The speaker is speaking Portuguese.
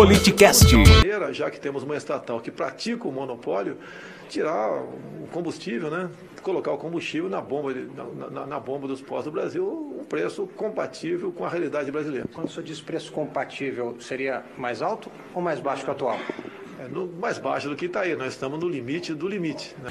Politicast. Já que temos uma estatal que pratica o monopólio, tirar o combustível, né? colocar o combustível na bomba, na, na, na bomba dos postos do Brasil, um preço compatível com a realidade brasileira. Quando o senhor diz preço compatível, seria mais alto ou mais baixo que o atual? É, no, mais baixo do que está aí, nós estamos no limite do limite. Né?